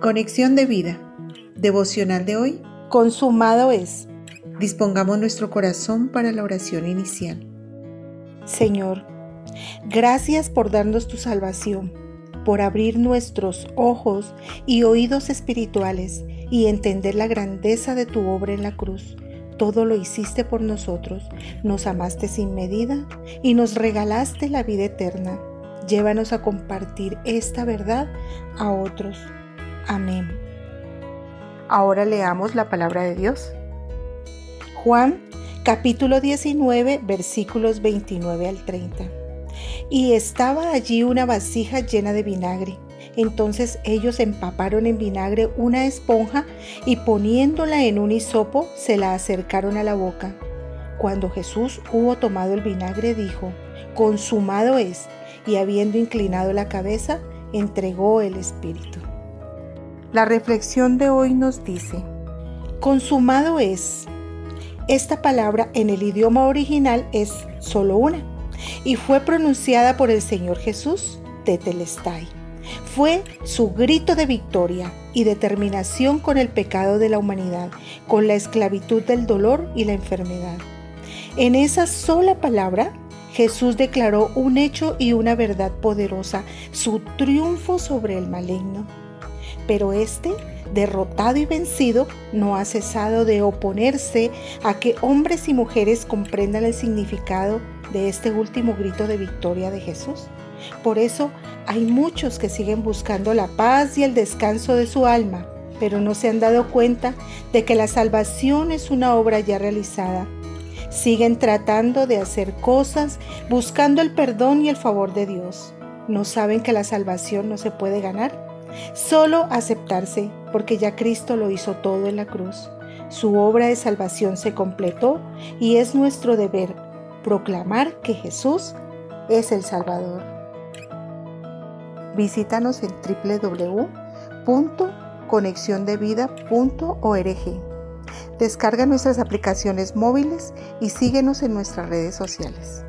Conexión de vida. Devocional de hoy. Consumado es. Dispongamos nuestro corazón para la oración inicial. Señor, gracias por darnos tu salvación, por abrir nuestros ojos y oídos espirituales y entender la grandeza de tu obra en la cruz. Todo lo hiciste por nosotros, nos amaste sin medida y nos regalaste la vida eterna. Llévanos a compartir esta verdad a otros. Amén. Ahora leamos la palabra de Dios. Juan capítulo 19 versículos 29 al 30. Y estaba allí una vasija llena de vinagre. Entonces ellos empaparon en vinagre una esponja y poniéndola en un hisopo se la acercaron a la boca. Cuando Jesús hubo tomado el vinagre dijo, consumado es, y habiendo inclinado la cabeza, entregó el Espíritu. La reflexión de hoy nos dice, consumado es. Esta palabra en el idioma original es solo una y fue pronunciada por el Señor Jesús, Tetelestai. Fue su grito de victoria y determinación con el pecado de la humanidad, con la esclavitud del dolor y la enfermedad. En esa sola palabra, Jesús declaró un hecho y una verdad poderosa, su triunfo sobre el maligno pero este, derrotado y vencido, no ha cesado de oponerse a que hombres y mujeres comprendan el significado de este último grito de victoria de Jesús. Por eso hay muchos que siguen buscando la paz y el descanso de su alma, pero no se han dado cuenta de que la salvación es una obra ya realizada. Siguen tratando de hacer cosas buscando el perdón y el favor de Dios. ¿No saben que la salvación no se puede ganar? Solo aceptarse, porque ya Cristo lo hizo todo en la cruz. Su obra de salvación se completó y es nuestro deber proclamar que Jesús es el Salvador. Visítanos en www.conexiondevida.org. Descarga nuestras aplicaciones móviles y síguenos en nuestras redes sociales.